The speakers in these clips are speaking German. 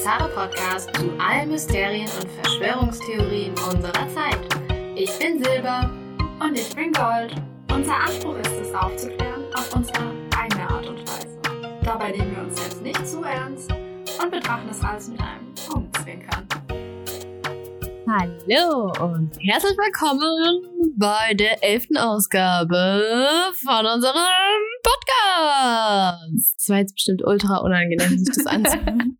der bizarre Podcast zu allen Mysterien und Verschwörungstheorien unserer Zeit. Ich bin Silber. Und ich bin Gold. Unser Anspruch ist es, aufzuklären auf unsere eigene Art und Weise. Dabei nehmen wir uns selbst nicht zu ernst und betrachten das alles mit einem Augenzwinkern. Hallo und herzlich willkommen bei der elften Ausgabe von unserem Podcast. Das war jetzt bestimmt ultra unangenehm, sich das anzuhören.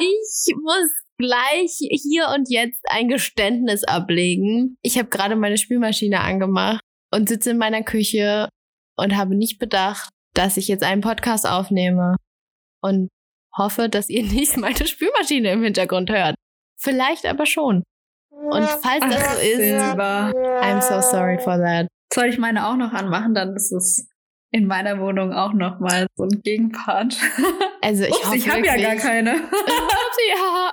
ich muss gleich hier und jetzt ein Geständnis ablegen. Ich habe gerade meine Spülmaschine angemacht und sitze in meiner Küche und habe nicht bedacht, dass ich jetzt einen Podcast aufnehme und hoffe, dass ihr nicht meine Spülmaschine im Hintergrund hört. Vielleicht aber schon. Und falls das Ach, so ist, Silber. I'm so sorry for that. Soll ich meine auch noch anmachen? Dann ist es in meiner Wohnung auch noch mal so ein Gegenpart. Also ich Ups, hoffe ich habe ja gar wirklich- keine. ja.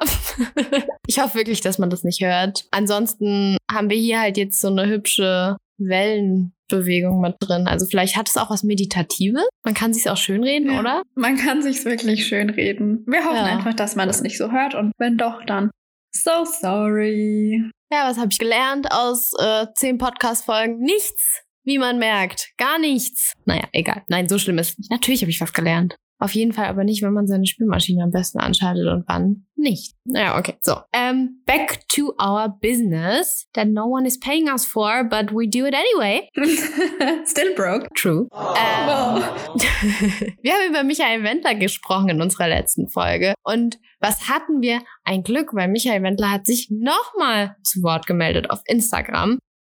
Ich hoffe wirklich, dass man das nicht hört. Ansonsten haben wir hier halt jetzt so eine hübsche Wellenbewegung mit drin. Also vielleicht hat es auch was Meditatives. Man kann sich auch schönreden, Ja. oder? Man kann sich's wirklich schön reden. Wir hoffen Ja. einfach, dass man das nicht so hört und wenn doch, dann so sorry. Ja, was habe ich gelernt aus äh, zehn Podcast-Folgen? Nichts, wie man merkt. Gar nichts. Naja, egal. Nein, so schlimm ist es nicht. Natürlich habe ich was gelernt. Auf jeden Fall aber nicht, wenn man seine Spülmaschine am besten anschaltet und wann nicht. Naja, okay. So. Ähm, back to our business that no one is paying us for, but we do it anyway. Still broke. True. Ähm, wir haben über Michael Wendler gesprochen in unserer letzten Folge. Und was hatten wir? Ein Glück, weil Michael Wendler hat sich nochmal zu Wort gemeldet auf Instagram.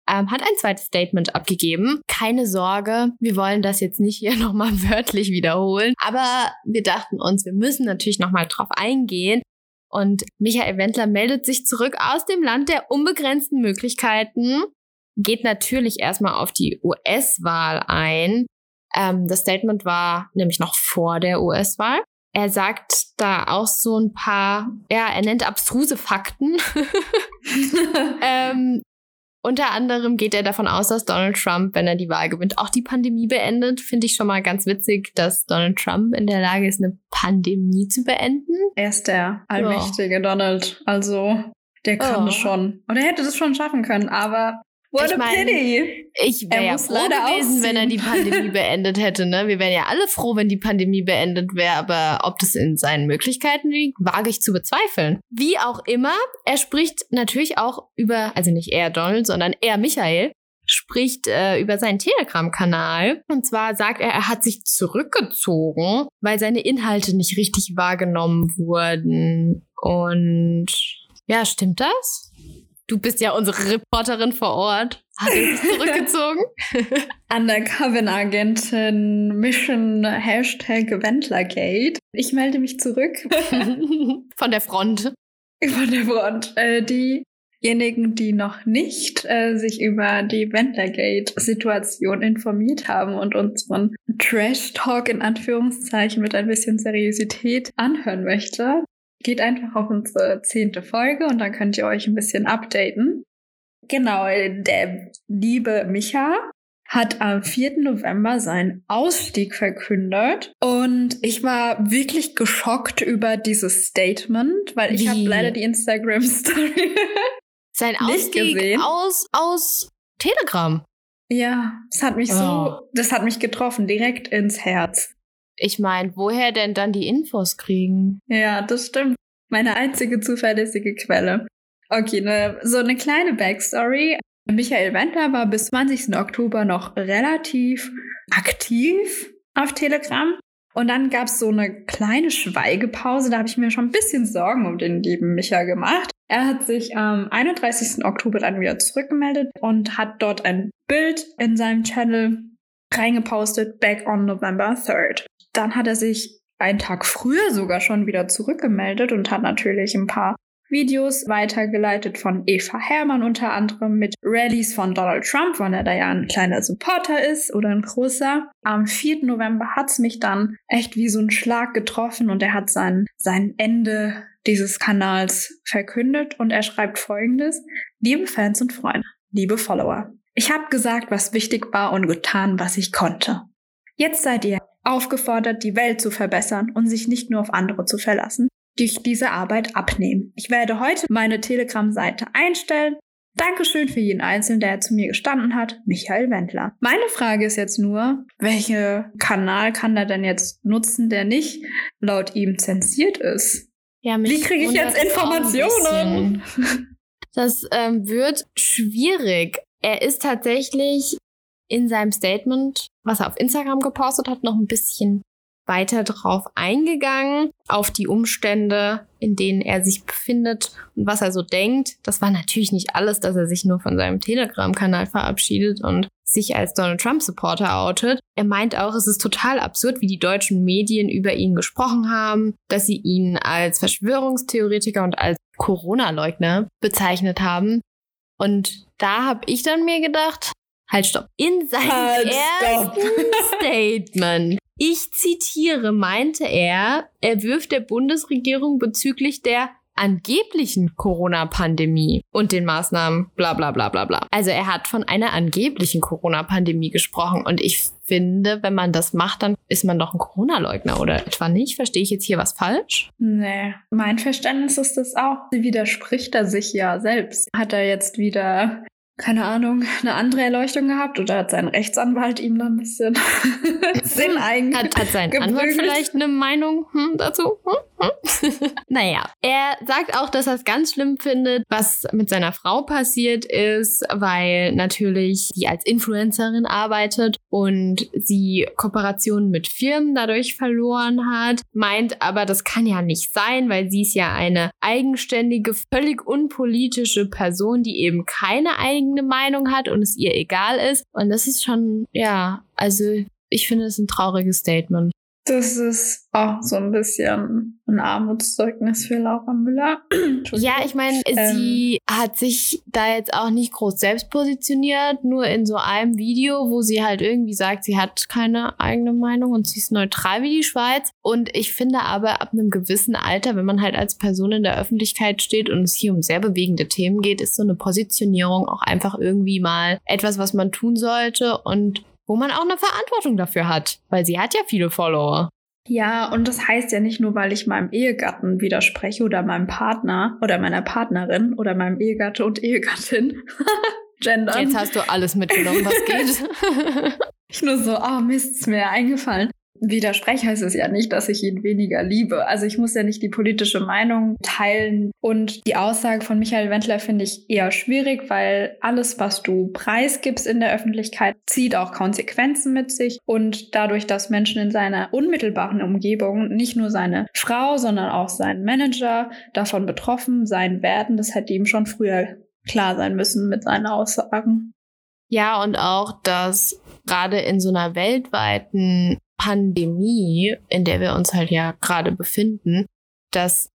Ähm, hat ein zweites Statement abgegeben. Keine Sorge, wir wollen das jetzt nicht hier nochmal wörtlich wiederholen. Aber wir dachten uns, wir müssen natürlich nochmal drauf eingehen. Und Michael Wendler meldet sich zurück aus dem Land der unbegrenzten Möglichkeiten geht natürlich erstmal auf die US-Wahl ein. Ähm, das Statement war nämlich noch vor der US-Wahl. Er sagt da auch so ein paar, ja, er nennt abstruse Fakten. ähm, unter anderem geht er davon aus, dass Donald Trump, wenn er die Wahl gewinnt, auch die Pandemie beendet. Finde ich schon mal ganz witzig, dass Donald Trump in der Lage ist, eine Pandemie zu beenden. er ist der allmächtige Donald. Also, der kann das schon. Und er hätte das schon schaffen können, aber what Ich a mein, pity. Ich Er wäre ja froh gewesen, wenn er die. Pandemie beendet hätte. Ne? Wir wären ja alle froh, wenn die Pandemie beendet wäre. Aber ob das in seinen Möglichkeiten liegt, wage ich zu bezweifeln. Wie auch immer, er spricht natürlich auch über, also nicht er Donald, sondern er Michael, spricht äh, über seinen Telegram-Kanal. Und zwar sagt er, er hat sich zurückgezogen, weil seine Inhalte nicht richtig wahrgenommen wurden. Und ja, stimmt das? Du bist ja unsere Reporterin vor Ort. Er sich zurückgezogen? Undercover-Agentin Mission Hashtag Wendlergate. Ich melde mich zurück Von der Front. von der Front. Äh, diejenigen, die noch nicht äh, sich über die Wendlergate-Situation informiert haben und uns von Trash-Talk in Anführungszeichen mit ein bisschen Seriosität anhören möchte, geht einfach auf unsere zehnte Folge und dann könnt ihr euch ein bisschen updaten. Genau, der liebe Micha hat am 4. November seinen Ausstieg verkündet und ich war wirklich geschockt über dieses Statement, weil ich habe leider die Instagram Story. Sein Ausstieg gesehen. aus, aus Telegram. ja, es hat mich Oh. so, das hat mich getroffen, direkt ins Herz. Ich meine, woher denn dann die Infos kriegen? Ja, das stimmt. Meine einzige zuverlässige Quelle. Okay, ne, so eine kleine Backstory. Michael Wendler war bis 20. Oktober noch relativ aktiv auf Telegram. Und dann gab es so eine kleine Schweigepause. Da habe ich mir schon ein bisschen Sorgen um den lieben Micha gemacht. Er hat sich am 31. Oktober dann wieder zurückgemeldet und hat dort ein Bild in seinem Channel reingepostet, back on November 3rd. Dann hat er sich einen Tag früher sogar schon wieder zurückgemeldet und hat natürlich ein paar Videos weitergeleitet von Eva Hermann unter anderem mit Rallies von Donald Trump, weil er da ja ein kleiner Supporter ist oder ein großer. Am 4. November hat's mich dann echt wie so ein Schlag getroffen und er hat sein, sein Ende dieses Kanals verkündet und er schreibt folgendes. Liebe Fans und Freunde, liebe Follower, ich habe gesagt, was wichtig war und getan, was ich konnte. Jetzt seid ihr aufgefordert, die Welt zu verbessern und sich nicht nur auf andere zu verlassen. durch diese Arbeit abnehmen. Ich werde heute meine Telegram-Seite einstellen. Dankeschön für jeden Einzelnen, der zu mir gestanden hat, Michael Wendler. Meine Frage ist jetzt nur, welche Kanal kann er denn jetzt nutzen, der nicht laut ihm zensiert ist? Ja, Wie kriege ich jetzt Informationen? Das ähm, wird schwierig. Er ist tatsächlich in seinem Statement, was er auf Instagram gepostet hat, noch ein bisschen weiter drauf eingegangen, auf die Umstände, in denen er sich befindet und was er so denkt. Das war natürlich nicht alles, dass er sich nur von seinem Telegram-Kanal verabschiedet und sich als Donald Trump-Supporter outet. Er meint auch, es ist total absurd, wie die deutschen Medien über ihn gesprochen haben, dass sie ihn als Verschwörungstheoretiker und als Corona-Leugner bezeichnet haben. Und da habe ich dann mir gedacht, halt stopp, in seinem halt, ersten Statement ich zitiere, meinte er, er wirft der Bundesregierung bezüglich der angeblichen Corona-Pandemie und den Maßnahmen bla bla bla bla bla. Also er hat von einer angeblichen Corona-Pandemie gesprochen und ich finde, wenn man das macht, dann ist man doch ein Corona-Leugner oder etwa nicht? Verstehe ich jetzt hier was falsch? Nee, mein Verständnis ist das auch. Sie widerspricht er sich ja selbst. Hat er jetzt wieder keine Ahnung, eine andere Erleuchtung gehabt oder hat sein Rechtsanwalt ihm da ein bisschen Sinn eigentlich. Hat, hat sein Anwalt vielleicht eine Meinung hm, dazu? Hm? Hm? naja, er sagt auch, dass er es ganz schlimm findet, was mit seiner Frau passiert ist, weil natürlich sie als Influencerin arbeitet und sie Kooperationen mit Firmen dadurch verloren hat. Meint aber, das kann ja nicht sein, weil sie ist ja eine eigenständige, völlig unpolitische Person, die eben keine eigene eigene Meinung hat und es ihr egal ist. Und das ist schon, ja, also ich finde es ein trauriges Statement. Das ist auch so ein bisschen ein Armutszeugnis für Laura Müller. ja, ich meine, ähm, sie hat sich da jetzt auch nicht groß selbst positioniert, nur in so einem Video, wo sie halt irgendwie sagt, sie hat keine eigene Meinung und sie ist neutral wie die Schweiz. Und ich finde aber ab einem gewissen Alter, wenn man halt als Person in der Öffentlichkeit steht und es hier um sehr bewegende Themen geht, ist so eine Positionierung auch einfach irgendwie mal etwas, was man tun sollte. Und wo man auch eine Verantwortung dafür hat, weil sie hat ja viele Follower. Ja, und das heißt ja nicht nur, weil ich meinem Ehegatten widerspreche oder meinem Partner oder meiner Partnerin oder meinem Ehegatte und Ehegattin. Gender. Jetzt hast du alles mitgenommen, was geht. ich nur so, oh Mist, ist mir eingefallen widerspreche, heißt es ja nicht, dass ich ihn weniger liebe. Also ich muss ja nicht die politische Meinung teilen. Und die Aussage von Michael Wendler finde ich eher schwierig, weil alles, was du preisgibst in der Öffentlichkeit, zieht auch Konsequenzen mit sich. Und dadurch, dass Menschen in seiner unmittelbaren Umgebung, nicht nur seine Frau, sondern auch sein Manager davon betroffen sein werden, das hätte ihm schon früher klar sein müssen mit seinen Aussagen. Ja, und auch, dass gerade in so einer weltweiten Pandemie, in der wir uns halt ja gerade befinden, dass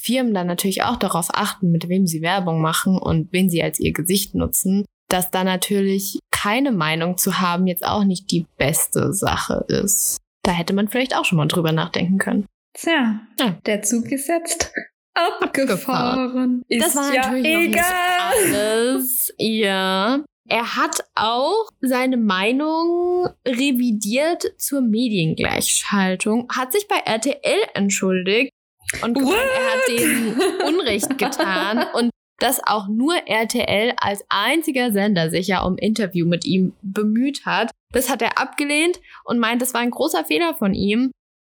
Firmen dann natürlich auch darauf achten, mit wem sie Werbung machen und wen sie als ihr Gesicht nutzen, dass da natürlich keine Meinung zu haben jetzt auch nicht die beste Sache ist. Da hätte man vielleicht auch schon mal drüber nachdenken können. Tja, ja. der Zug ist jetzt abgefahren. Ist das war ja natürlich egal. alles. Ja. Er hat auch seine Meinung revidiert zur Mediengleichschaltung, hat sich bei RTL entschuldigt und gemeint, er hat denen Unrecht getan und dass auch nur RTL als einziger Sender sich ja um Interview mit ihm bemüht hat. Das hat er abgelehnt und meint, das war ein großer Fehler von ihm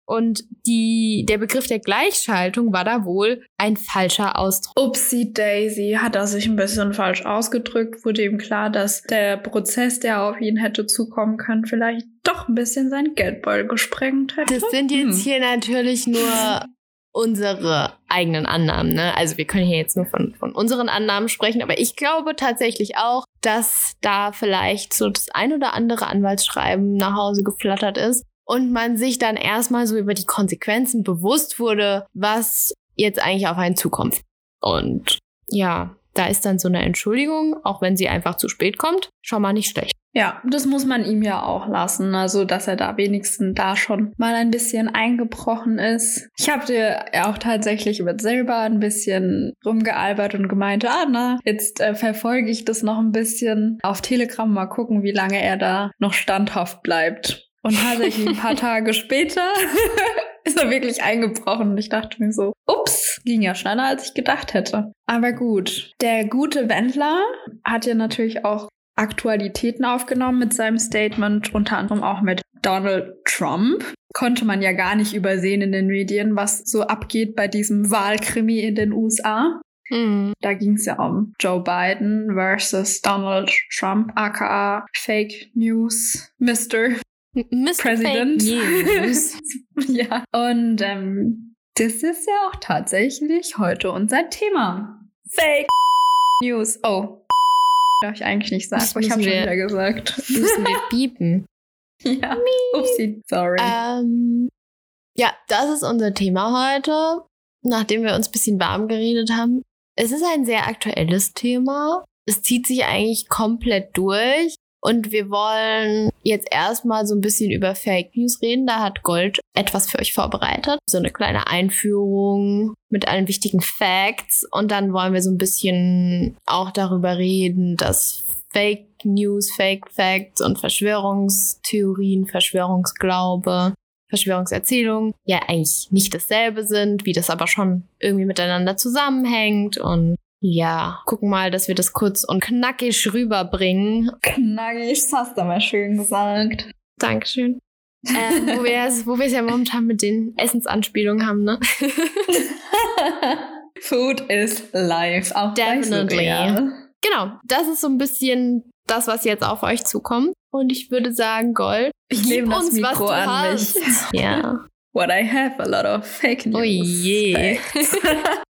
und die, der Begriff der Gleichschaltung war da wohl ein falscher Ausdruck. Upsi Daisy hat er sich ein bisschen falsch ausgedrückt, wurde ihm klar, dass der Prozess, der auf ihn hätte zukommen können, vielleicht doch ein bisschen sein Geldbeutel gesprengt hätte. Das sind jetzt hm. hier natürlich nur unsere eigenen Annahmen. Ne? Also wir können hier jetzt nur von, von unseren Annahmen sprechen, aber ich glaube tatsächlich auch, dass da vielleicht so das ein oder andere Anwaltsschreiben nach Hause geflattert ist und man sich dann erstmal so über die Konsequenzen bewusst wurde, was jetzt eigentlich auf einen zukommt. Und ja, da ist dann so eine Entschuldigung, auch wenn sie einfach zu spät kommt, schon mal nicht schlecht. Ja, das muss man ihm ja auch lassen, also dass er da wenigstens da schon mal ein bisschen eingebrochen ist. Ich habe dir auch tatsächlich mit selber ein bisschen rumgealbert und gemeint, ah na, jetzt äh, verfolge ich das noch ein bisschen auf Telegram, mal gucken, wie lange er da noch standhaft bleibt. Und tatsächlich ein paar Tage später ist er wirklich eingebrochen. Und ich dachte mir so, ups, ging ja schneller, als ich gedacht hätte. Aber gut, der gute Wendler hat ja natürlich auch Aktualitäten aufgenommen mit seinem Statement, unter anderem auch mit Donald Trump. Konnte man ja gar nicht übersehen in den Medien, was so abgeht bei diesem Wahlkrimi in den USA. Mhm. Da ging es ja um Joe Biden versus Donald Trump, aka Fake News, Mr. Mr. President. Ja. Und ähm, das ist ja auch tatsächlich heute unser Thema. Fake News. Oh. Darf ich eigentlich nicht sagen, aber ich habe schon wieder gesagt. Müssen wir biepen. Ja. Upsi, sorry. Ähm, ja, das ist unser Thema heute, nachdem wir uns ein bisschen warm geredet haben. Es ist ein sehr aktuelles Thema. Es zieht sich eigentlich komplett durch. Und wir wollen jetzt erstmal so ein bisschen über Fake News reden. Da hat Gold etwas für euch vorbereitet. So eine kleine Einführung mit allen wichtigen Facts. Und dann wollen wir so ein bisschen auch darüber reden, dass Fake News, Fake Facts und Verschwörungstheorien, Verschwörungsglaube, Verschwörungserzählungen ja eigentlich nicht dasselbe sind, wie das aber schon irgendwie miteinander zusammenhängt und ja, gucken mal, dass wir das kurz und knackig rüberbringen. Knackig, das hast du mal schön gesagt. Dankeschön. äh, wo wir es ja momentan mit den Essensanspielungen haben, ne? Food is life. Auch Definitely. Genau, das ist so ein bisschen das, was jetzt auf euch zukommt. Und ich würde sagen, Gold, ich nehme das uns, Mikro an hast. mich. Ja. What I have, a lot of fake news. Oh je.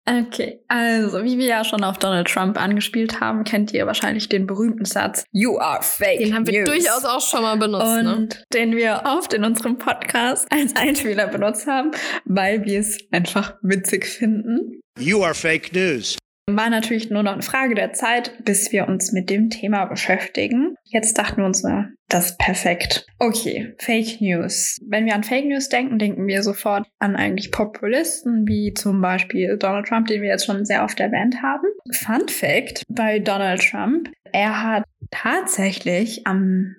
Okay, also wie wir ja schon auf Donald Trump angespielt haben, kennt ihr wahrscheinlich den berühmten Satz You are fake. Den haben wir news. durchaus auch schon mal benutzt. Ne? Und ne? den wir oft in unserem Podcast als Einspieler benutzt haben, weil wir es einfach witzig finden. You are fake news. War natürlich nur noch eine Frage der Zeit, bis wir uns mit dem Thema beschäftigen. Jetzt dachten wir uns, na, das ist perfekt. Okay, Fake News. Wenn wir an Fake News denken, denken wir sofort an eigentlich Populisten, wie zum Beispiel Donald Trump, den wir jetzt schon sehr oft erwähnt haben. Fun Fact bei Donald Trump, er hat tatsächlich am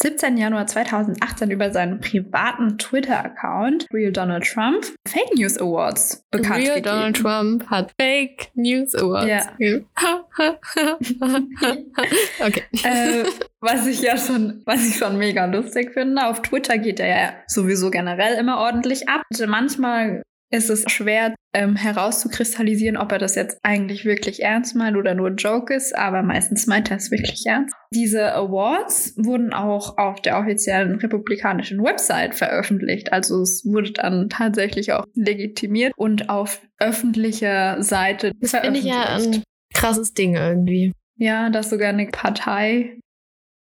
17. Januar 2018 über seinen privaten Twitter-Account Real Donald Trump Fake News Awards bekannt Real gegeben. Donald Trump hat Fake News Awards. Ja. okay. Äh, was ich ja schon, was ich schon mega lustig finde. Auf Twitter geht er ja sowieso generell immer ordentlich ab. Manchmal ist es schwer ähm, herauszukristallisieren, ob er das jetzt eigentlich wirklich ernst meint oder nur ein Joke ist, aber meistens meint er es wirklich ernst. Diese Awards wurden auch auf der offiziellen republikanischen Website veröffentlicht, also es wurde dann tatsächlich auch legitimiert und auf öffentlicher Seite das veröffentlicht. Das finde ich ja ein krasses Ding irgendwie. Ja, dass sogar eine Partei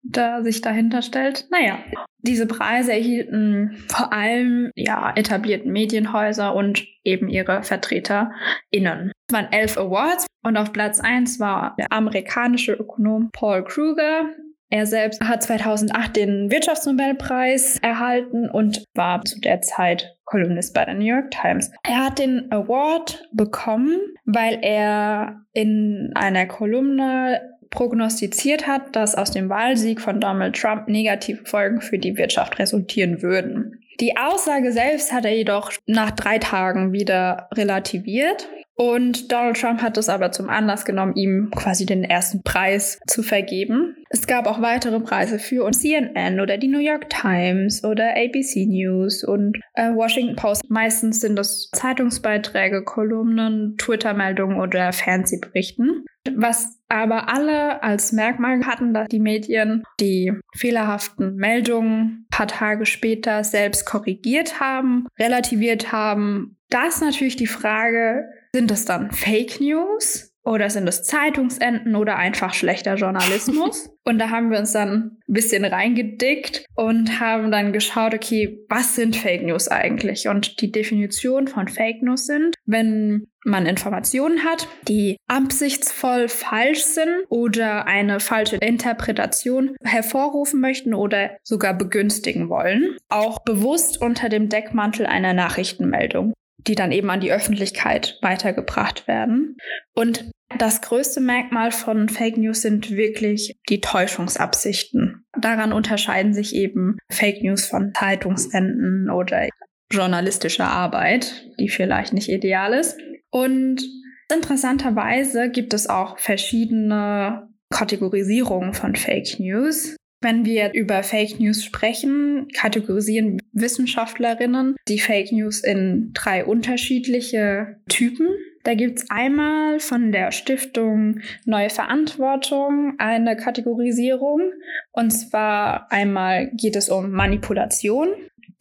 da sich dahinter stellt. Naja, diese Preise erhielten vor allem ja, etablierten Medienhäuser und eben ihre VertreterInnen. Es waren elf Awards und auf Platz eins war der amerikanische Ökonom Paul Kruger. Er selbst hat 2008 den Wirtschaftsnobelpreis erhalten und war zu der Zeit Kolumnist bei der New York Times. Er hat den Award bekommen, weil er in einer Kolumne prognostiziert hat, dass aus dem Wahlsieg von Donald Trump negative Folgen für die Wirtschaft resultieren würden. Die Aussage selbst hat er jedoch nach drei Tagen wieder relativiert. Und Donald Trump hat es aber zum Anlass genommen, ihm quasi den ersten Preis zu vergeben. Es gab auch weitere Preise für CNN oder die New York Times oder ABC News und äh, Washington Post. Meistens sind das Zeitungsbeiträge, Kolumnen, Twitter-Meldungen oder Fernsehberichten. Was aber alle als Merkmal hatten, dass die Medien die fehlerhaften Meldungen paar Tage später selbst korrigiert haben, relativiert haben. Da ist natürlich die Frage, sind es dann Fake News? Oder sind es Zeitungsenden oder einfach schlechter Journalismus? und da haben wir uns dann ein bisschen reingedickt und haben dann geschaut, okay, was sind Fake News eigentlich? Und die Definition von Fake News sind, wenn man Informationen hat, die absichtsvoll falsch sind oder eine falsche Interpretation hervorrufen möchten oder sogar begünstigen wollen, auch bewusst unter dem Deckmantel einer Nachrichtenmeldung die dann eben an die Öffentlichkeit weitergebracht werden. Und das größte Merkmal von Fake News sind wirklich die Täuschungsabsichten. Daran unterscheiden sich eben Fake News von Zeitungsenden oder journalistische Arbeit, die vielleicht nicht ideal ist. Und interessanterweise gibt es auch verschiedene Kategorisierungen von Fake News. Wenn wir über Fake News sprechen, kategorisieren Wissenschaftlerinnen die Fake News in drei unterschiedliche Typen. Da gibt es einmal von der Stiftung Neue Verantwortung eine Kategorisierung. Und zwar einmal geht es um Manipulation,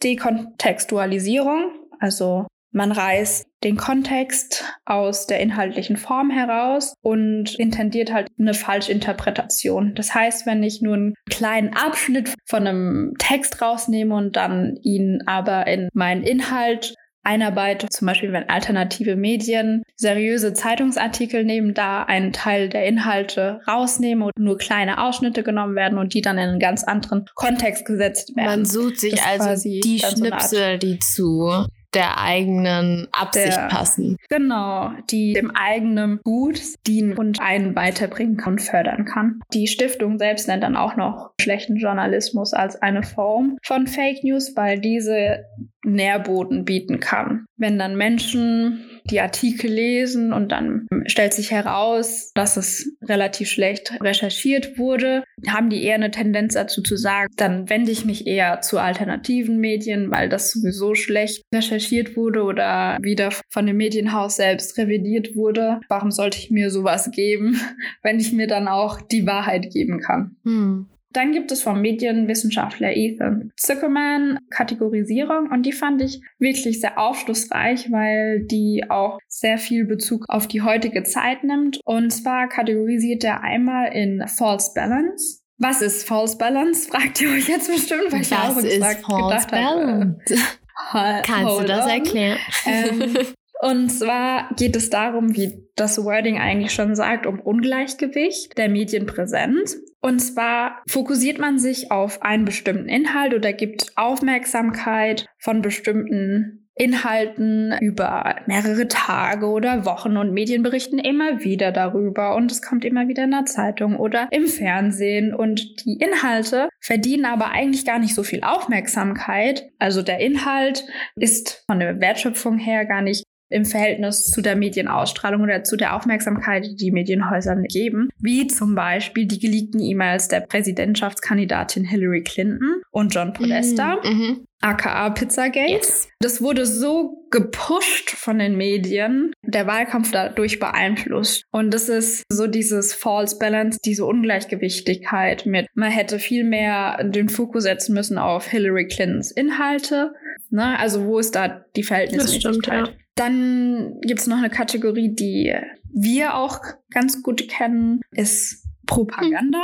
Dekontextualisierung, also man reißt den Kontext aus der inhaltlichen Form heraus und intendiert halt eine Falschinterpretation. Das heißt, wenn ich nur einen kleinen Abschnitt von einem Text rausnehme und dann ihn aber in meinen Inhalt einarbeite, zum Beispiel wenn alternative Medien seriöse Zeitungsartikel nehmen, da einen Teil der Inhalte rausnehmen und nur kleine Ausschnitte genommen werden und die dann in einen ganz anderen Kontext gesetzt werden. Man sucht sich also die Schnipsel, so die zu der eigenen Absicht der, passen. Genau, die dem eigenen Gut dienen und einen weiterbringen kann und fördern kann. Die Stiftung selbst nennt dann auch noch schlechten Journalismus als eine Form von Fake News, weil diese Nährboden bieten kann. Wenn dann Menschen die Artikel lesen und dann stellt sich heraus, dass es relativ schlecht recherchiert wurde, haben die eher eine Tendenz dazu zu sagen, dann wende ich mich eher zu alternativen Medien, weil das sowieso schlecht recherchiert wurde oder wieder von dem Medienhaus selbst revidiert wurde. Warum sollte ich mir sowas geben, wenn ich mir dann auch die Wahrheit geben kann? Hm. Dann gibt es vom Medienwissenschaftler Ethan Zuckerman Kategorisierung und die fand ich wirklich sehr aufschlussreich, weil die auch sehr viel Bezug auf die heutige Zeit nimmt. Und zwar kategorisiert er einmal in False Balance. Was ist False Balance? Fragt ihr euch jetzt bestimmt, weil ich auch ist False Balance? Habe. Kannst du das erklären? Ähm, und zwar geht es darum, wie das Wording eigentlich schon sagt, um Ungleichgewicht der Medienpräsenz. Und zwar fokussiert man sich auf einen bestimmten Inhalt oder gibt Aufmerksamkeit von bestimmten Inhalten über mehrere Tage oder Wochen und Medien berichten immer wieder darüber und es kommt immer wieder in der Zeitung oder im Fernsehen und die Inhalte verdienen aber eigentlich gar nicht so viel Aufmerksamkeit. Also der Inhalt ist von der Wertschöpfung her gar nicht im Verhältnis zu der Medienausstrahlung oder zu der Aufmerksamkeit, die die Medienhäuser geben, wie zum Beispiel die geleakten E-Mails der Präsidentschaftskandidatin Hillary Clinton und John Podesta. Mm, mhm. aka Pizzagate. Yes. Das wurde so gepusht von den Medien, der Wahlkampf dadurch beeinflusst. Und das ist so dieses False Balance, diese Ungleichgewichtigkeit mit, man hätte viel mehr den Fokus setzen müssen auf Hillary Clintons Inhalte. Ne? Also wo ist da die Verhältnismäßigkeit? Das stimmt, ja. Dann gibt es noch eine Kategorie, die wir auch ganz gut kennen, ist Propaganda.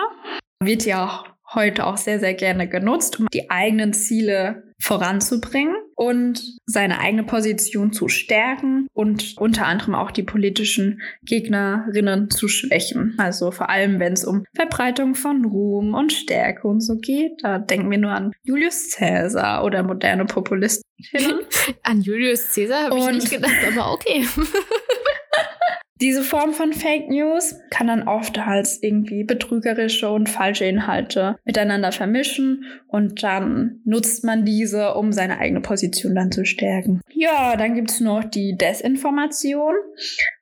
Hm. Wird ja heute auch sehr, sehr gerne genutzt, um die eigenen Ziele voranzubringen und seine eigene Position zu stärken und unter anderem auch die politischen Gegnerinnen zu schwächen. Also vor allem, wenn es um Verbreitung von Ruhm und Stärke und so geht. Da denken wir nur an Julius Caesar oder moderne Populisten. An Julius Caesar habe ich nicht gedacht, aber okay. Diese Form von Fake News kann dann oft als irgendwie betrügerische und falsche Inhalte miteinander vermischen und dann nutzt man diese, um seine eigene Position dann zu stärken. Ja, dann gibt's noch die Desinformation.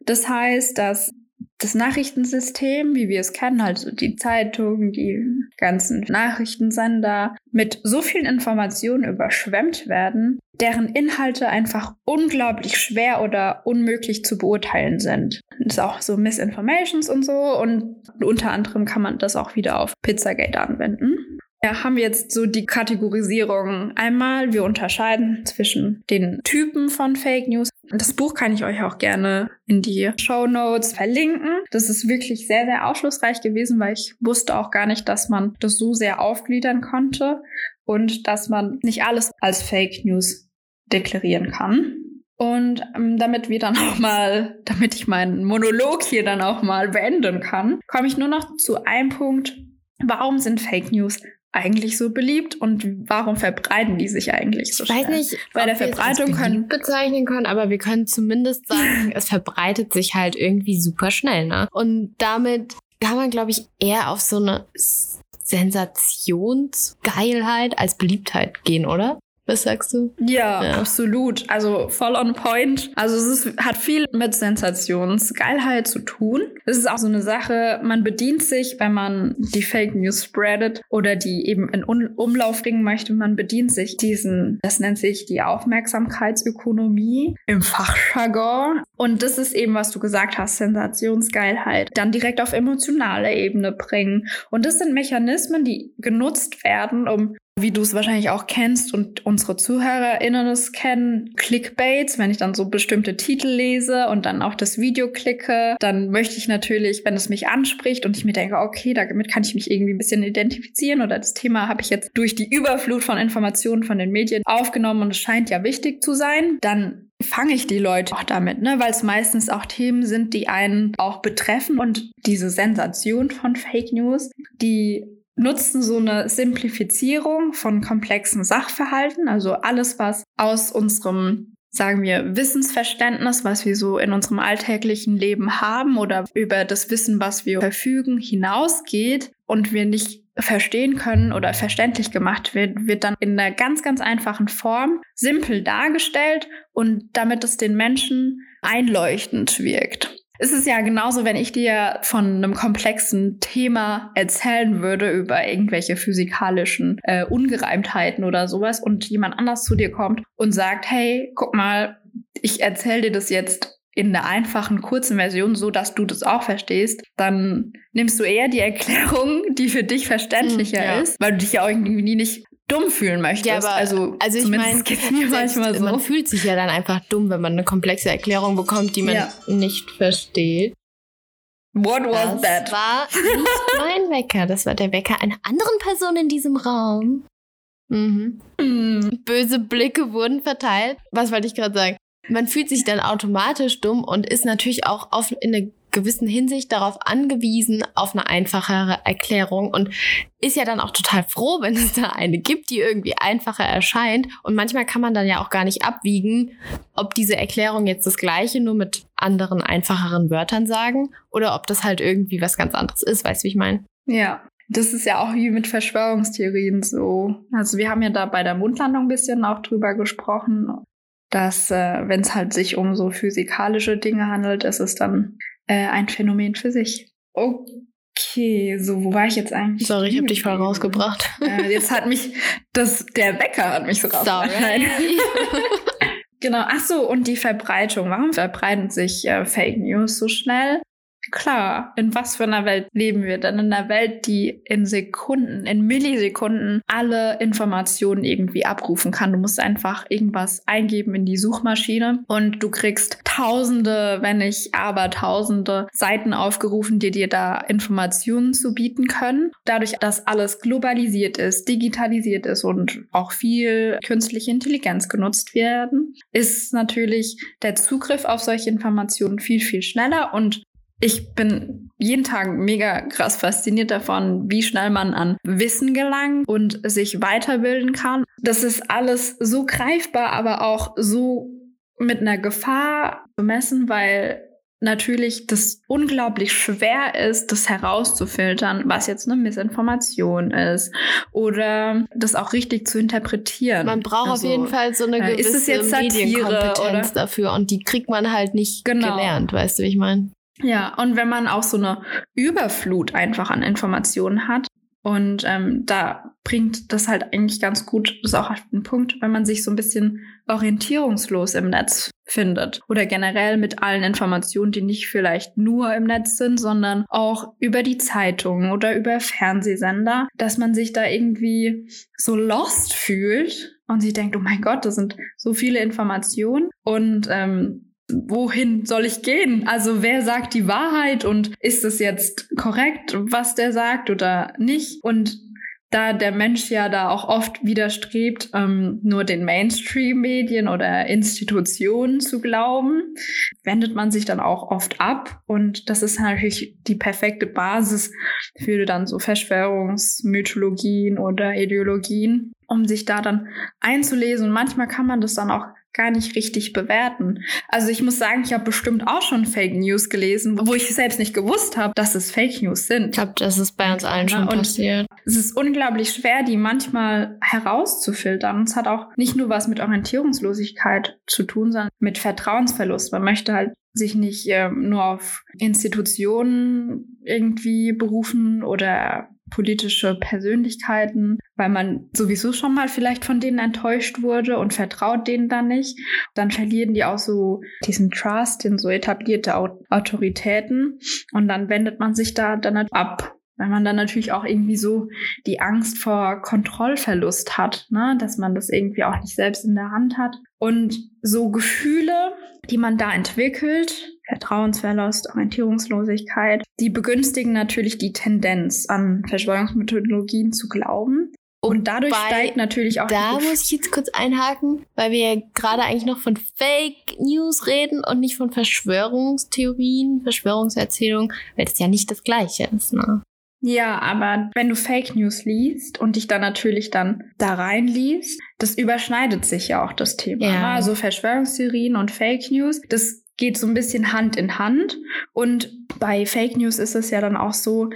Das heißt, dass das Nachrichtensystem, wie wir es kennen, also die Zeitung, die ganzen Nachrichtensender, mit so vielen Informationen überschwemmt werden, deren Inhalte einfach unglaublich schwer oder unmöglich zu beurteilen sind. Das ist auch so Misinformations und so und unter anderem kann man das auch wieder auf Pizzagate anwenden. Wir haben jetzt so die Kategorisierung. Einmal, wir unterscheiden zwischen den Typen von Fake News. Das Buch kann ich euch auch gerne in die Show Notes verlinken. Das ist wirklich sehr, sehr aufschlussreich gewesen, weil ich wusste auch gar nicht, dass man das so sehr aufgliedern konnte und dass man nicht alles als Fake News deklarieren kann. Und ähm, damit wir dann auch mal, damit ich meinen Monolog hier dann auch mal beenden kann, komme ich nur noch zu einem Punkt. Warum sind Fake News eigentlich so beliebt und warum verbreiten die sich eigentlich so ich weiß nicht, bei der Verbreitung können bezeichnen können, aber wir können zumindest sagen, es verbreitet sich halt irgendwie super schnell, ne? Und damit kann man glaube ich eher auf so eine Sensationsgeilheit als Beliebtheit gehen, oder? Was sagst du? Ja, Ja. absolut. Also voll on point. Also es ist, hat viel mit Sensationsgeilheit zu tun. Es ist auch so eine Sache, man bedient sich, wenn man die Fake News spreadet oder die eben in Umlauf bringen möchte, man bedient sich diesen, das nennt sich die Aufmerksamkeitsökonomie im Fachjargon. Und das ist eben, was du gesagt hast, Sensationsgeilheit. Dann direkt auf emotionale Ebene bringen. Und das sind Mechanismen, die genutzt werden, um wie du es wahrscheinlich auch kennst und unsere ZuhörerInnen es kennen, Clickbaits, wenn ich dann so bestimmte Titel lese und dann auch das Video klicke, dann möchte ich natürlich, wenn es mich anspricht und ich mir denke, okay, damit kann ich mich irgendwie ein bisschen identifizieren oder das Thema habe ich jetzt durch die Überflut von Informationen von den Medien aufgenommen und es scheint ja wichtig zu sein, dann fange ich die Leute auch damit, ne? weil es meistens auch Themen sind, die einen auch betreffen und diese Sensation von Fake News, die nutzen so eine Simplifizierung von komplexen Sachverhalten, also alles, was aus unserem, sagen wir, Wissensverständnis, was wir so in unserem alltäglichen Leben haben oder über das Wissen, was wir verfügen, hinausgeht und wir nicht verstehen können oder verständlich gemacht wird, wird dann in einer ganz, ganz einfachen Form simpel dargestellt und damit es den Menschen einleuchtend wirkt. Es ist ja genauso, wenn ich dir von einem komplexen Thema erzählen würde über irgendwelche physikalischen äh, Ungereimtheiten oder sowas und jemand anders zu dir kommt und sagt, hey, guck mal, ich erzähle dir das jetzt in der einfachen, kurzen Version, so dass du das auch verstehst, dann nimmst du eher die Erklärung, die für dich verständlicher Hm, ja. ist, weil du dich ja irgendwie nicht dumm fühlen möchtest. Ja, aber also, also ich meine, manchmal so. man fühlt sich ja dann einfach dumm, wenn man eine komplexe Erklärung bekommt, die man Ja. nicht versteht. What was das that? war nicht mein Wecker, das war der Wecker einer anderen Person in diesem Raum. Mhm. Hm. Böse Blicke wurden verteilt. Was wollte ich gerade sagen? Man fühlt sich dann automatisch dumm und ist natürlich auch auf, in einer gewissen Hinsicht darauf angewiesen, auf eine einfachere Erklärung und ist ja dann auch total froh, wenn es da eine gibt, die irgendwie einfacher erscheint. Und manchmal kann man dann ja auch gar nicht abwiegen, ob diese Erklärung jetzt das gleiche nur mit anderen, einfacheren Wörtern sagen oder ob das halt irgendwie was ganz anderes ist. Weißt du, wie ich meine? Ja. Das ist ja auch wie mit Verschwörungstheorien so. Also wir haben ja da bei der Mondlandung ein bisschen auch drüber gesprochen, dass äh, wenn es halt sich um so physikalische Dinge handelt, ist es dann äh, ein Phänomen für sich. Okay, so wo war ich jetzt eigentlich? Sorry, ich habe dich voll rausgebracht. Äh, jetzt hat mich das der Wecker hat mich so rausgebracht. Genau, ach so, und die Verbreitung. Warum verbreiten sich äh, Fake News so schnell? Klar, in was für einer Welt leben wir denn? In einer Welt, die in Sekunden, in Millisekunden alle Informationen irgendwie abrufen kann. Du musst einfach irgendwas eingeben in die Suchmaschine und du kriegst tausende, wenn nicht aber tausende Seiten aufgerufen, die dir da Informationen zu bieten können. Dadurch, dass alles globalisiert ist, digitalisiert ist und auch viel künstliche Intelligenz genutzt werden, ist natürlich der Zugriff auf solche Informationen viel, viel schneller und ich bin jeden Tag mega krass fasziniert davon, wie schnell man an Wissen gelangt und sich weiterbilden kann. Das ist alles so greifbar, aber auch so mit einer Gefahr bemessen, weil natürlich das unglaublich schwer ist, das herauszufiltern, was jetzt eine Missinformation ist oder das auch richtig zu interpretieren. Man braucht Also, auf jeden Fall so eine äh, gewisse ist es jetzt Satire, Medienkompetenz oder? dafür und die kriegt man halt nicht Genau. gelernt, weißt du, wie ich meine? Ja, und wenn man auch so eine Überflut einfach an Informationen hat, und ähm, da bringt das halt eigentlich ganz gut, das ist auch ein Punkt, wenn man sich so ein bisschen orientierungslos im Netz findet oder generell mit allen Informationen, die nicht vielleicht nur im Netz sind, sondern auch über die Zeitungen oder über Fernsehsender, dass man sich da irgendwie so lost fühlt und sich denkt, oh mein Gott, das sind so viele Informationen und ähm, wohin soll ich gehen? Also wer sagt die Wahrheit und ist es jetzt korrekt, was der sagt oder nicht? Und da der Mensch ja da auch oft widerstrebt, ähm, nur den Mainstream-Medien oder Institutionen zu glauben, wendet man sich dann auch oft ab. Und das ist natürlich die perfekte Basis für dann so Verschwörungsmythologien oder Ideologien. Um sich da dann einzulesen. Und manchmal kann man das dann auch gar nicht richtig bewerten. Also ich muss sagen, ich habe bestimmt auch schon Fake News gelesen, wo ich selbst nicht gewusst habe, dass es Fake News sind. Ich glaube, das ist bei uns allen schon und passiert. Es ist unglaublich schwer, die manchmal herauszufiltern. Es hat auch nicht nur was mit Orientierungslosigkeit zu tun, sondern mit Vertrauensverlust. Man möchte halt sich nicht ähm, nur auf Institutionen irgendwie berufen oder politische Persönlichkeiten, weil man sowieso schon mal vielleicht von denen enttäuscht wurde und vertraut denen dann nicht. Dann verlieren die auch so diesen Trust in so etablierte Autoritäten und dann wendet man sich da dann ab weil man dann natürlich auch irgendwie so die Angst vor Kontrollverlust hat, ne? dass man das irgendwie auch nicht selbst in der Hand hat. Und so Gefühle, die man da entwickelt, Vertrauensverlust, Orientierungslosigkeit, die begünstigen natürlich die Tendenz an Verschwörungsmethodologien zu glauben. Und dadurch Wobei, steigt natürlich auch Da die muss ich jetzt kurz einhaken, weil wir ja gerade eigentlich noch von Fake News reden und nicht von Verschwörungstheorien, Verschwörungserzählungen, weil das ja nicht das Gleiche ist. Ne? Ja, aber wenn du Fake News liest und dich dann natürlich dann da reinliest, das überschneidet sich ja auch das Thema. Ja. ne? Also Verschwörungstheorien und Fake News, das geht so ein bisschen Hand in Hand. Und bei Fake News ist es ja dann auch so,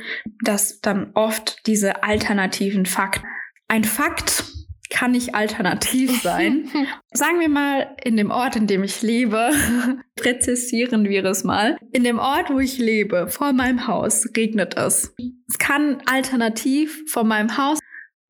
dass dann oft diese alternativen Fakten. Ein Fakt kann nicht alternativ sein. Sagen wir mal, in dem Ort, in dem ich lebe, präzisieren wir es mal. In dem Ort, wo ich lebe, vor meinem Haus, regnet es. Es kann alternativ vor meinem Haus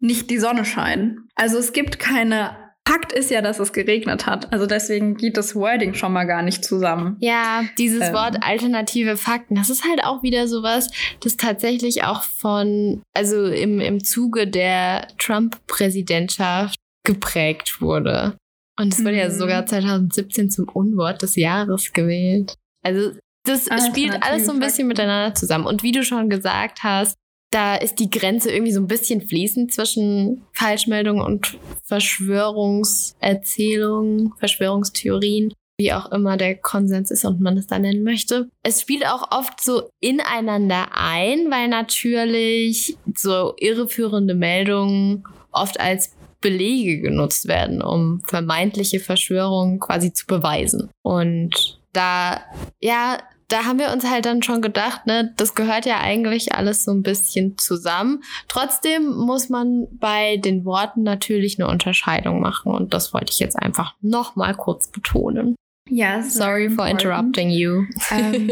nicht die Sonne scheinen. Also es gibt keine. Fakt ist ja, dass es geregnet hat. Also deswegen geht das Wording schon mal gar nicht zusammen. Ja, dieses Ähm. Wort alternative Fakten, das ist halt auch wieder sowas, das tatsächlich auch von, also im, im Zuge der Trump-Präsidentschaft geprägt wurde. Und es wurde ja Mhm. sogar 2017 zum Unwort des Jahres gewählt. Also das spielt alles so ein bisschen miteinander zusammen. Und wie du schon gesagt hast, da ist die Grenze irgendwie so ein bisschen fließend zwischen Falschmeldungen und Verschwörungserzählungen, Verschwörungstheorien, wie auch immer der Konsens ist und man es da nennen möchte. Es spielt auch oft so ineinander ein, weil natürlich so irreführende Meldungen oft als Belege genutzt werden, um vermeintliche Verschwörungen quasi zu beweisen. Und da, ja, da haben wir uns halt dann schon gedacht, ne, das gehört ja eigentlich alles so ein bisschen zusammen. Trotzdem muss man bei den Worten natürlich eine Unterscheidung machen und das wollte ich jetzt einfach noch mal kurz betonen. Ja, Sorry for interrupting you. Ähm,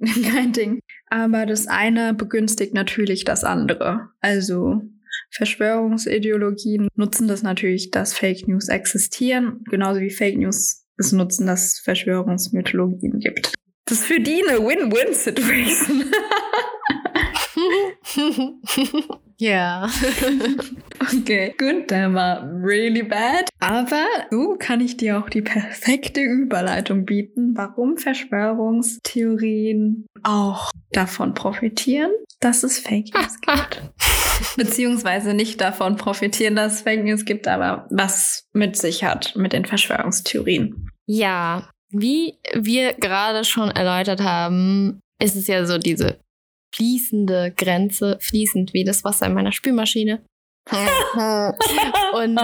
kein Ding. Aber das eine begünstigt natürlich das andere. Also Verschwörungsideologien nutzen das natürlich, dass Fake News existieren, genauso wie Fake News es nutzen, dass es Verschwörungsmythologien gibt. Das ist für die eine Win-Win-Situation. ja. Okay, gut, der war really bad. Aber so kann ich dir auch die perfekte Überleitung bieten, warum Verschwörungstheorien auch davon profitieren, dass es Fake News gibt. Beziehungsweise nicht davon profitieren, dass es Fake News gibt, aber was mit sich hat mit den Verschwörungstheorien. Ja, wie wir gerade schon erläutert haben, ist es ja so diese fließende Grenze, fließend wie das Wasser in meiner Spülmaschine. Und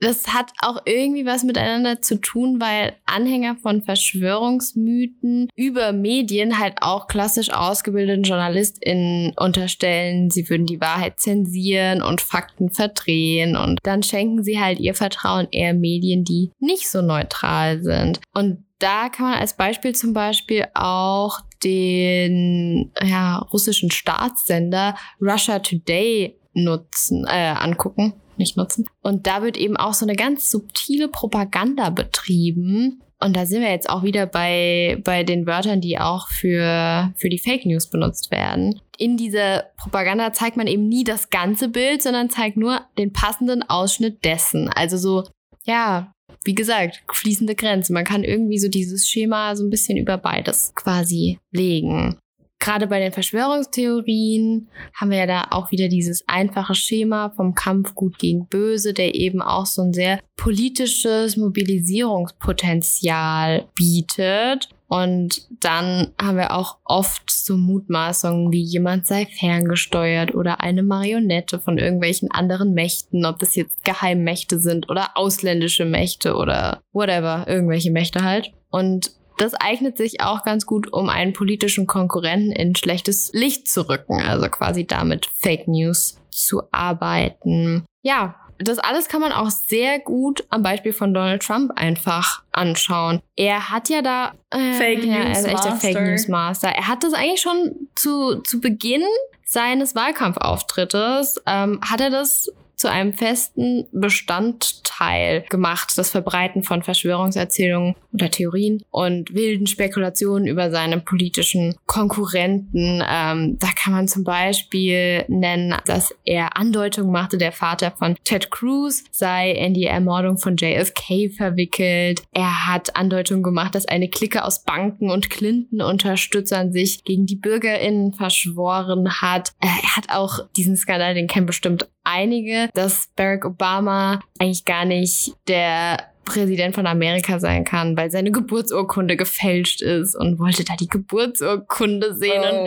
das hat auch irgendwie was miteinander zu tun, weil Anhänger von Verschwörungsmythen über Medien halt auch klassisch ausgebildeten JournalistInnen unterstellen, sie würden die Wahrheit zensieren und Fakten verdrehen und dann schenken sie halt ihr Vertrauen eher Medien, die nicht so neutral sind. Und da kann man als Beispiel zum Beispiel auch den ja, russischen Staatssender Russia Today nutzen, äh, angucken, nicht nutzen. Und da wird eben auch so eine ganz subtile Propaganda betrieben. Und da sind wir jetzt auch wieder bei, bei den Wörtern, die auch für, für die Fake News benutzt werden. In dieser Propaganda zeigt man eben nie das ganze Bild, sondern zeigt nur den passenden Ausschnitt dessen. Also so, ja, wie gesagt, fließende Grenze. Man kann irgendwie so dieses Schema so ein bisschen über beides quasi legen. Gerade bei den Verschwörungstheorien haben wir ja da auch wieder dieses einfache Schema vom Kampf gut gegen böse, der eben auch so ein sehr politisches Mobilisierungspotenzial bietet. Und dann haben wir auch oft so Mutmaßungen wie jemand sei ferngesteuert oder eine Marionette von irgendwelchen anderen Mächten, ob das jetzt Geheimmächte sind oder ausländische Mächte oder whatever, irgendwelche Mächte halt. Und das eignet sich auch ganz gut, um einen politischen Konkurrenten in schlechtes Licht zu rücken, also quasi damit Fake News zu arbeiten. Ja, das alles kann man auch sehr gut am Beispiel von Donald Trump einfach anschauen. Er hat ja da äh, Fake ja, News er ist echt der. Fake News Master. Er hat das eigentlich schon zu, zu Beginn seines Wahlkampfauftrittes, ähm, hat er das zu einem festen Bestandteil gemacht, das Verbreiten von Verschwörungserzählungen oder Theorien und wilden Spekulationen über seine politischen Konkurrenten. Ähm, da kann man zum Beispiel nennen, dass er Andeutungen machte, der Vater von Ted Cruz sei in die Ermordung von JFK verwickelt. Er hat Andeutungen gemacht, dass eine Clique aus Banken und Clinton-Unterstützern sich gegen die BürgerInnen verschworen hat. Äh, er hat auch diesen Skandal, den kennen bestimmt einige, dass Barack Obama eigentlich gar nicht der Präsident von Amerika sein kann, weil seine Geburtsurkunde gefälscht ist und wollte da die Geburtsurkunde sehen. Und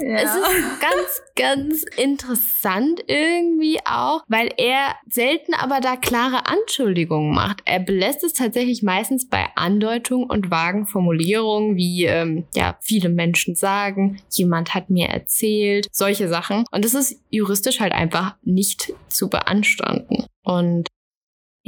Ja. es ist ganz, ganz interessant irgendwie auch, weil er selten aber da klare Anschuldigungen macht. Er belässt es tatsächlich meistens bei Andeutungen und vagen Formulierungen, wie ähm, ja viele Menschen sagen, jemand hat mir erzählt, solche Sachen. Und das ist juristisch halt einfach nicht zu beanstanden. Und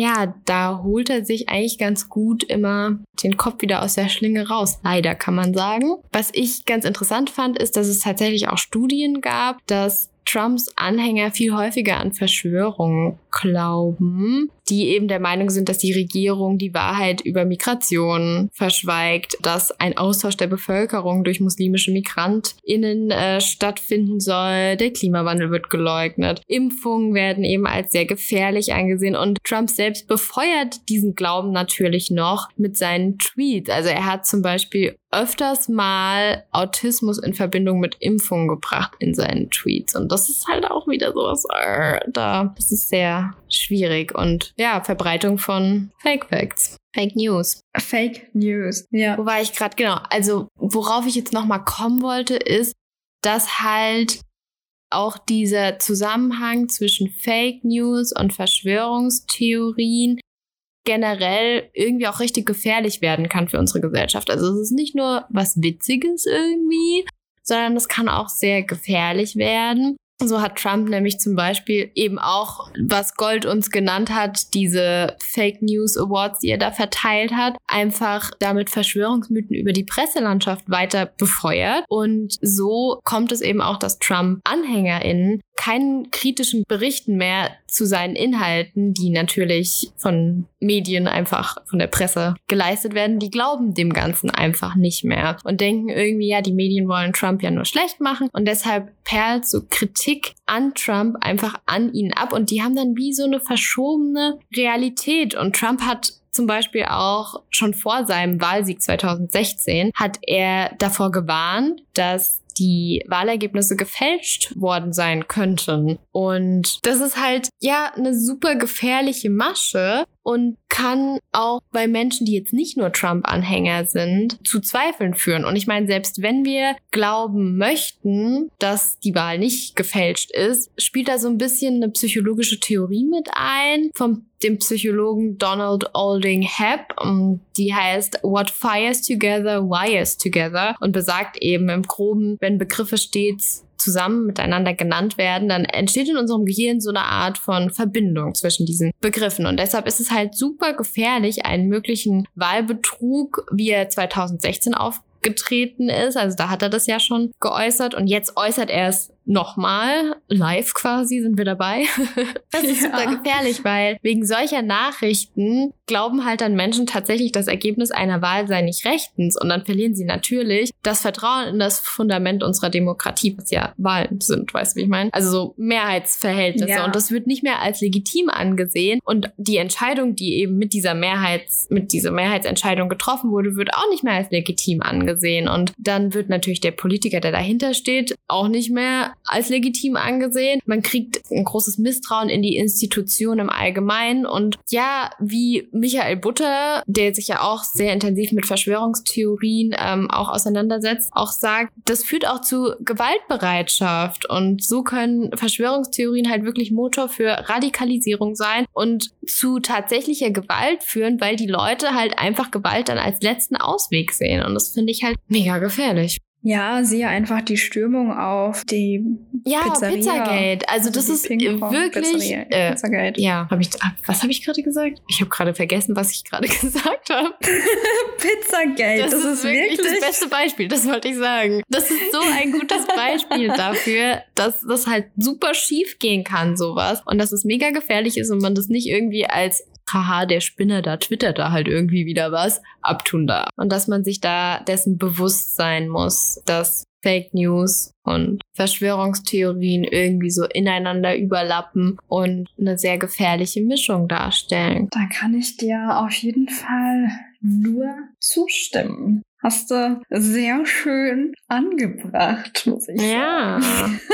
ja, da holt er sich eigentlich ganz gut immer den Kopf wieder aus der Schlinge raus. Leider kann man sagen. Was ich ganz interessant fand, ist, dass es tatsächlich auch Studien gab, dass Trumps Anhänger viel häufiger an Verschwörungen glauben, die eben der Meinung sind, dass die Regierung die Wahrheit über Migration verschweigt, dass ein Austausch der Bevölkerung durch muslimische MigrantInnen äh, stattfinden soll, der Klimawandel wird geleugnet, Impfungen werden eben als sehr gefährlich angesehen und Trump selbst befeuert diesen Glauben natürlich noch mit seinen Tweets. Also er hat zum Beispiel öfters mal Autismus in Verbindung mit Impfungen gebracht in seinen Tweets. Und das ist halt auch wieder sowas, äh, da, das ist sehr schwierig. Und ja, Verbreitung von Fake Facts. Fake News. Fake News. Ja. Wo war ich gerade? Genau. Also, worauf ich jetzt nochmal kommen wollte, ist, dass halt auch dieser Zusammenhang zwischen Fake News und Verschwörungstheorien generell irgendwie auch richtig gefährlich werden kann für unsere Gesellschaft. Also es ist nicht nur was Witziges irgendwie, sondern es kann auch sehr gefährlich werden. So hat Trump nämlich zum Beispiel eben auch, was Gold uns genannt hat, diese Fake News Awards, die er da verteilt hat, einfach damit Verschwörungsmythen über die Presselandschaft weiter befeuert. Und so kommt es eben auch, dass Trump AnhängerInnen keinen kritischen Berichten mehr zu seinen Inhalten, die natürlich von Medien einfach von der Presse geleistet werden, die glauben dem Ganzen einfach nicht mehr und denken irgendwie, ja, die Medien wollen Trump ja nur schlecht machen und deshalb perlt so Kritik an Trump einfach an ihn ab und die haben dann wie so eine verschobene Realität und Trump hat zum Beispiel auch schon vor seinem Wahlsieg 2016 hat er davor gewarnt, dass die Wahlergebnisse gefälscht worden sein könnten. Und das ist halt ja eine super gefährliche Masche und kann auch bei Menschen, die jetzt nicht nur Trump-Anhänger sind, zu Zweifeln führen. Und ich meine, selbst wenn wir glauben möchten, dass die Wahl nicht gefälscht ist, spielt da so ein bisschen eine psychologische Theorie mit ein vom dem Psychologen Donald Alding Hepp. Und Die heißt What Fires Together, Wires Together und besagt eben im Groben, wenn Begriffe stets zusammen miteinander genannt werden, dann entsteht in unserem Gehirn so eine Art von Verbindung zwischen diesen Begriffen. Und deshalb ist es halt super gefährlich, einen möglichen Wahlbetrug, wie er 2016 aufgetreten ist. Also da hat er das ja schon geäußert und jetzt äußert er es nochmal, live quasi, sind wir dabei. Das ist Ja. super gefährlich, weil wegen solcher Nachrichten glauben halt dann Menschen tatsächlich, das Ergebnis einer Wahl sei nicht rechtens und dann verlieren sie natürlich das Vertrauen in das Fundament unserer Demokratie, was ja Wahlen sind, weißt du, wie ich meine? Also so Mehrheitsverhältnisse Ja. und das wird nicht mehr als legitim angesehen und die Entscheidung, die eben mit dieser Mehrheits, mit dieser Mehrheitsentscheidung getroffen wurde, wird auch nicht mehr als legitim angesehen und dann wird natürlich der Politiker, der dahinter steht, auch nicht mehr als legitim angesehen. Man kriegt ein großes Misstrauen in die Institution im Allgemeinen. Und ja, wie Michael Butter, der sich ja auch sehr intensiv mit Verschwörungstheorien ähm, auch auseinandersetzt, auch sagt, das führt auch zu Gewaltbereitschaft. Und so können Verschwörungstheorien halt wirklich Motor für Radikalisierung sein und zu tatsächlicher Gewalt führen, weil die Leute halt einfach Gewalt dann als letzten Ausweg sehen. Und das finde ich halt mega gefährlich. Ja, siehe einfach die Stürmung auf die ja, Pizzeria. Pizzagate. Also, das die ist Ping-Pong wirklich. Äh, Pizzagate. ja, habe ich. Was habe ich gerade gesagt? Ich habe gerade vergessen, was ich gerade gesagt habe. Pizzagate, das, ist wirklich, das beste Beispiel. Das wollte ich sagen. Das ist so ein gutes Beispiel dafür, dass das halt super schief gehen kann, sowas. Und dass es mega gefährlich ist und man das nicht irgendwie als haha, der Spinner da twittert da halt irgendwie wieder was, abtun darf. Und dass man sich da dessen bewusst sein muss, dass Fake News und Verschwörungstheorien irgendwie so ineinander überlappen und eine sehr gefährliche Mischung darstellen. Da kann ich dir auf jeden Fall nur zustimmen. Hast du sehr schön angebracht, muss ich Ja. sagen.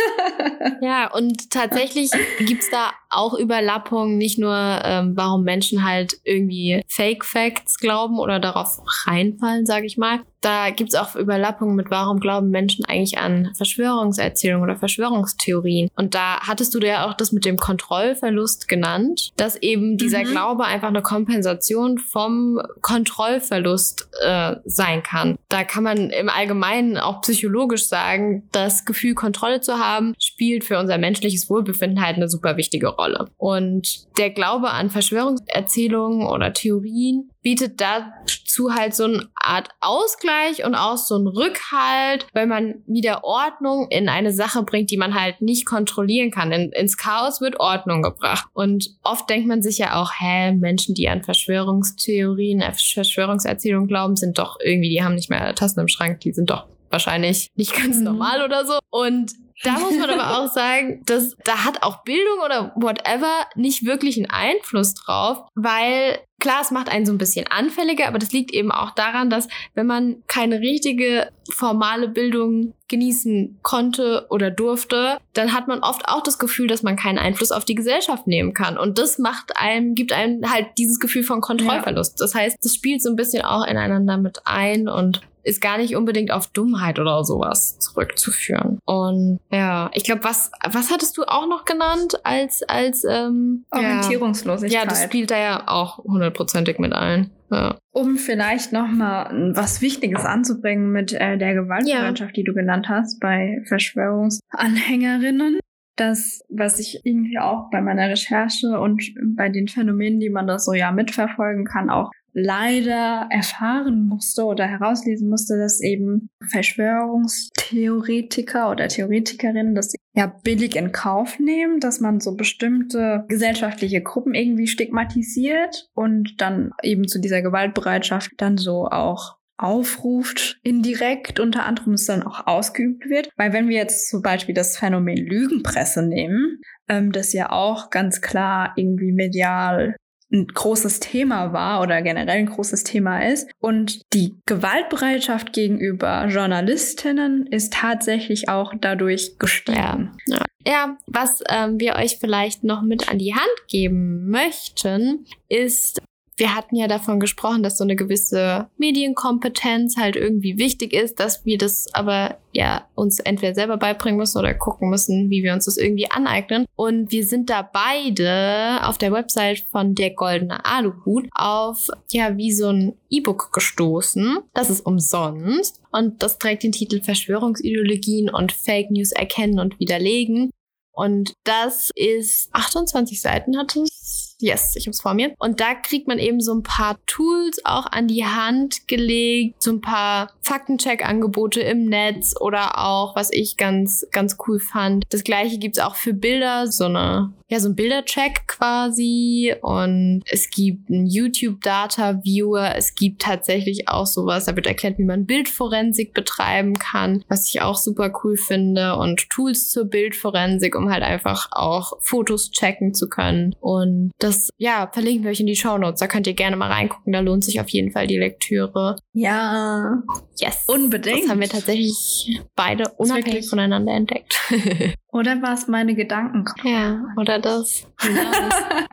Ja, und tatsächlich gibt's da auch Überlappungen, nicht nur, ähm, warum Menschen halt irgendwie Fake Facts glauben oder darauf reinfallen, sage ich mal. Da gibt's auch Überlappungen mit, warum glauben Menschen eigentlich an Verschwörungserzählungen oder Verschwörungstheorien. Und da hattest du ja auch das mit dem Kontrollverlust genannt, dass eben dieser Mhm. Glaube einfach eine Kompensation vom Kontrollverlust äh, sein kann. Da kann man im Allgemeinen auch psychologisch sagen, das Gefühl, Kontrolle zu haben, spielt für unser menschliches Wohlbefinden halt eine super wichtige Rolle. Und der Glaube an Verschwörungserzählungen oder Theorien bietet dazu halt so eine Art Ausgleich und auch so einen Rückhalt, weil man wieder Ordnung in eine Sache bringt, die man halt nicht kontrollieren kann. In, ins Chaos wird Ordnung gebracht. Und oft denkt man sich ja auch, hä, Menschen, die an Verschwörungstheorien, äh, Verschwörungserzählungen glauben, sind doch irgendwie, die haben nicht mehr Tassen im Schrank, die sind doch wahrscheinlich nicht ganz Mhm. normal oder so. Und da muss man aber auch sagen, dass da hat auch Bildung oder whatever nicht wirklich einen Einfluss drauf, weil klar, es macht einen so ein bisschen anfälliger, aber das liegt eben auch daran, dass wenn man keine richtige formale Bildung genießen konnte oder durfte, dann hat man oft auch das Gefühl, dass man keinen Einfluss auf die Gesellschaft nehmen kann. Und das macht einem, gibt einem halt dieses Gefühl von Kontrollverlust. Das heißt, das spielt so ein bisschen auch ineinander mit ein und ist gar nicht unbedingt auf Dummheit oder sowas zurückzuführen. Und ja, ich glaube, was, was hattest du auch noch genannt als, als, ähm, ja. Orientierungslosigkeit. ja, das spielt da ja auch hundertprozentig mit ein. Ja. Um vielleicht noch mal was Wichtiges anzubringen mit äh, der Gewaltbereitschaft, die du genannt hast bei Verschwörungsanhängerinnen. Das, was ich irgendwie auch bei meiner Recherche und bei den Phänomenen, die man da so ja mitverfolgen kann, auch leider erfahren musste oder herauslesen musste, dass eben Verschwörungstheoretiker oder Theoretikerinnen das ja billig in Kauf nehmen, dass man so bestimmte gesellschaftliche Gruppen irgendwie stigmatisiert und dann eben zu dieser Gewaltbereitschaft dann so auch aufruft, indirekt unter anderem es dann auch ausgeübt wird. Weil wenn wir jetzt zum Beispiel das Phänomen Lügenpresse nehmen, ähm, das ja auch ganz klar irgendwie medial ein großes Thema war oder generell ein großes Thema ist. Und die Gewaltbereitschaft gegenüber Journalistinnen ist tatsächlich auch dadurch gestiegen. Ja. Ja, was ähm, wir euch vielleicht noch mit an die Hand geben möchten, ist, wir hatten ja davon gesprochen, dass so eine gewisse Medienkompetenz halt irgendwie wichtig ist, dass wir das aber ja uns entweder selber beibringen müssen oder gucken müssen, wie wir uns das irgendwie aneignen. Und wir sind da beide auf der Website von der Goldene Aluhut auf ja wie so ein E-Book gestoßen. Das ist umsonst und das trägt den Titel Verschwörungsideologien und Fake News erkennen und widerlegen. Und das ist 28 Seiten hat es. Yes, ich habe es vor mir. Und da kriegt man eben so ein paar Tools auch an die Hand gelegt, so ein paar Faktencheck-Angebote im Netz oder auch, was ich ganz, ganz cool fand. Das gleiche gibt's auch für Bilder, so eine, ja, so ein Bildercheck quasi. Und es gibt einen YouTube-Data-Viewer. Es gibt tatsächlich auch sowas, da wird erklärt, wie man Bildforensik betreiben kann, was ich auch super cool finde. Und Tools zur Bildforensik, um halt einfach auch Fotos checken zu können. Und das ja verlinken wir euch in die Show Notes. Da könnt ihr gerne mal reingucken. Da lohnt sich auf jeden Fall die Lektüre. Ja. Yes. Unbedingt. Das haben wir tatsächlich beide unabhängig voneinander entdeckt. Oder war es meine Gedanken? ja, oder das.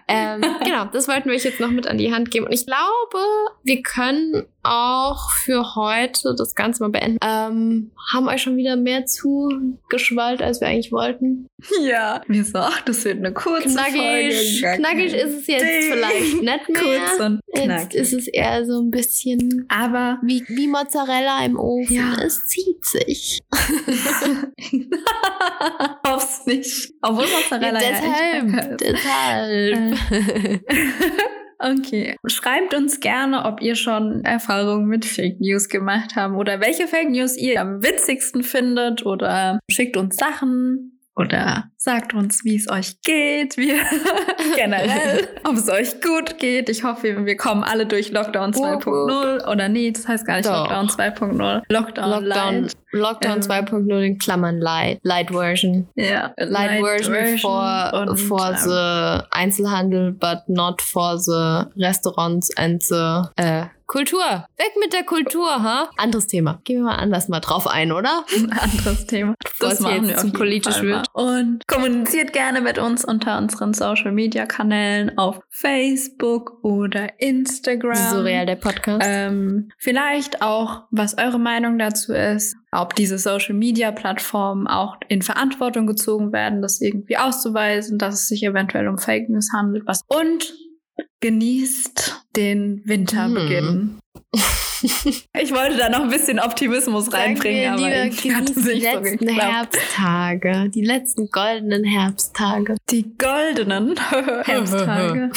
ähm, genau, das wollten wir euch jetzt noch mit an die Hand geben. Und ich glaube, wir können auch für heute das Ganze mal beenden. Ähm, haben euch schon wieder mehr zugeschwallt, als wir eigentlich wollten. Ja. Wir ach, das wird eine kurze Knackig, Folge. Knackig ist es jetzt Ding. vielleicht nicht mehr. Kurz und Jetzt knackig. ist es eher so ein bisschen Aber wie, wie Mozzarella im Ofen. Ja. Es zieht sich. Hoff's nicht. Obwohl Mozzarella ja deshalb. deshalb. Okay. Schreibt uns gerne, ob ihr schon Erfahrungen mit Fake News gemacht habt oder welche Fake News ihr am witzigsten findet oder schickt uns Sachen oder sagt uns, wie es euch geht, wie generell, ob es euch gut geht. Ich hoffe, wir kommen alle durch Lockdown Wup, 2.0 oder nee, das heißt gar nicht Doch. Lockdown 2.0. Lockdown, Lockdown, Light. Lockdown Ähm. 2.0 in Klammern Light. Light Version. Ja, Light, Version, for, und, for ähm, the Einzelhandel, but not for the Restaurants and the äh, Kultur. Weg mit der Kultur, ha? Anderes Thema. Gehen wir mal anders mal drauf ein, oder? ein anderes Thema. Bevor es jetzt auf zu jeden politisch wird. Und kommuniziert gerne mit uns unter unseren Social Media Kanälen auf Facebook oder Instagram. Surreal, der Podcast. Ähm, vielleicht auch, was eure Meinung dazu ist, ob diese Social Media Plattformen auch in Verantwortung gezogen werden, das irgendwie auszuweisen, dass es sich eventuell um Fake News handelt. Was und genießt den Winterbeginn. Ich wollte da noch ein bisschen Optimismus reinbringen, aber lieber irgendwie hat es genießt die so letzten geklappt. Herbsttage. Die letzten goldenen Herbsttage. Die goldenen Herbsttage.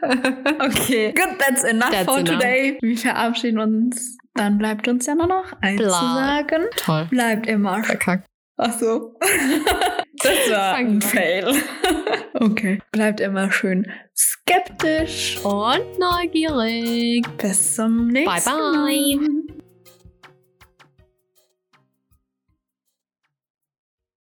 okay, good, that's enough That's for enough. today. Wir verabschieden uns. Dann bleibt uns ja nur noch eins Bla. zu sagen. Toll. Bleibt immer. Verkackt. Ach so. Das war ein mal. Fail. Okay. Bleibt immer schön skeptisch. Und neugierig. Bis zum nächsten Bye, bye. Mal.